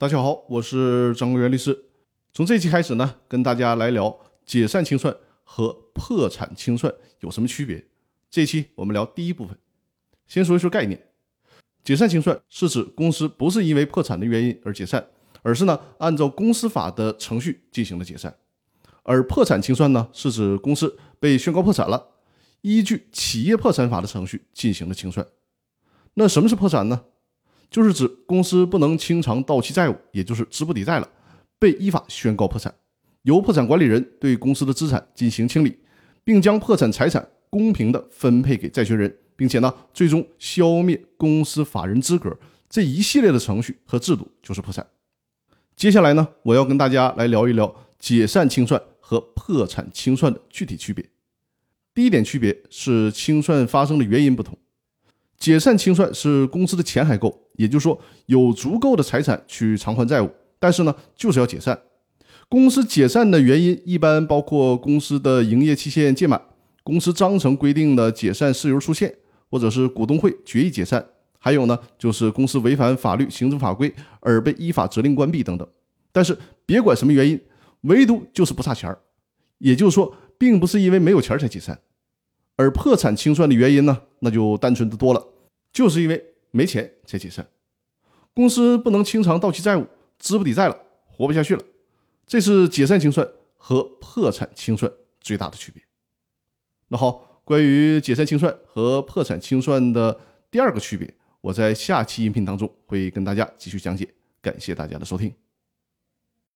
大家好，我是张国元律师。从这期开始呢，跟大家来聊解散清算和破产清算有什么区别。这期我们聊第一部分，先说一说概念。解散清算是指公司不是因为破产的原因而解散，而是呢按照公司法的程序进行了解散。而破产清算呢，是指公司被宣告破产了，依据企业破产法的程序进行了清算。那什么是破产呢？就是指公司不能清偿到期债务，也就是资不抵债了，被依法宣告破产，由破产管理人对公司的资产进行清理，并将破产财产公平的分配给债权人，并且呢，最终消灭公司法人资格，这一系列的程序和制度就是破产。接下来呢，我要跟大家来聊一聊解散清算。和破产清算的具体区别，第一点区别是清算发生的原因不同。解散清算是公司的钱还够，也就是说有足够的财产去偿还债务，但是呢就是要解散。公司解散的原因一般包括公司的营业期限届满、公司章程规定的解散事由出现，或者是股东会决议解散，还有呢就是公司违反法律、行政法规而被依法责令关闭等等。但是别管什么原因。唯独就是不差钱儿，也就是说，并不是因为没有钱儿才解散，而破产清算的原因呢，那就单纯的多了，就是因为没钱才解散，公司不能清偿到期债务，资不抵债了，活不下去了，这是解散清算和破产清算最大的区别。那好，关于解散清算和破产清算的第二个区别，我在下期音频当中会跟大家继续讲解。感谢大家的收听。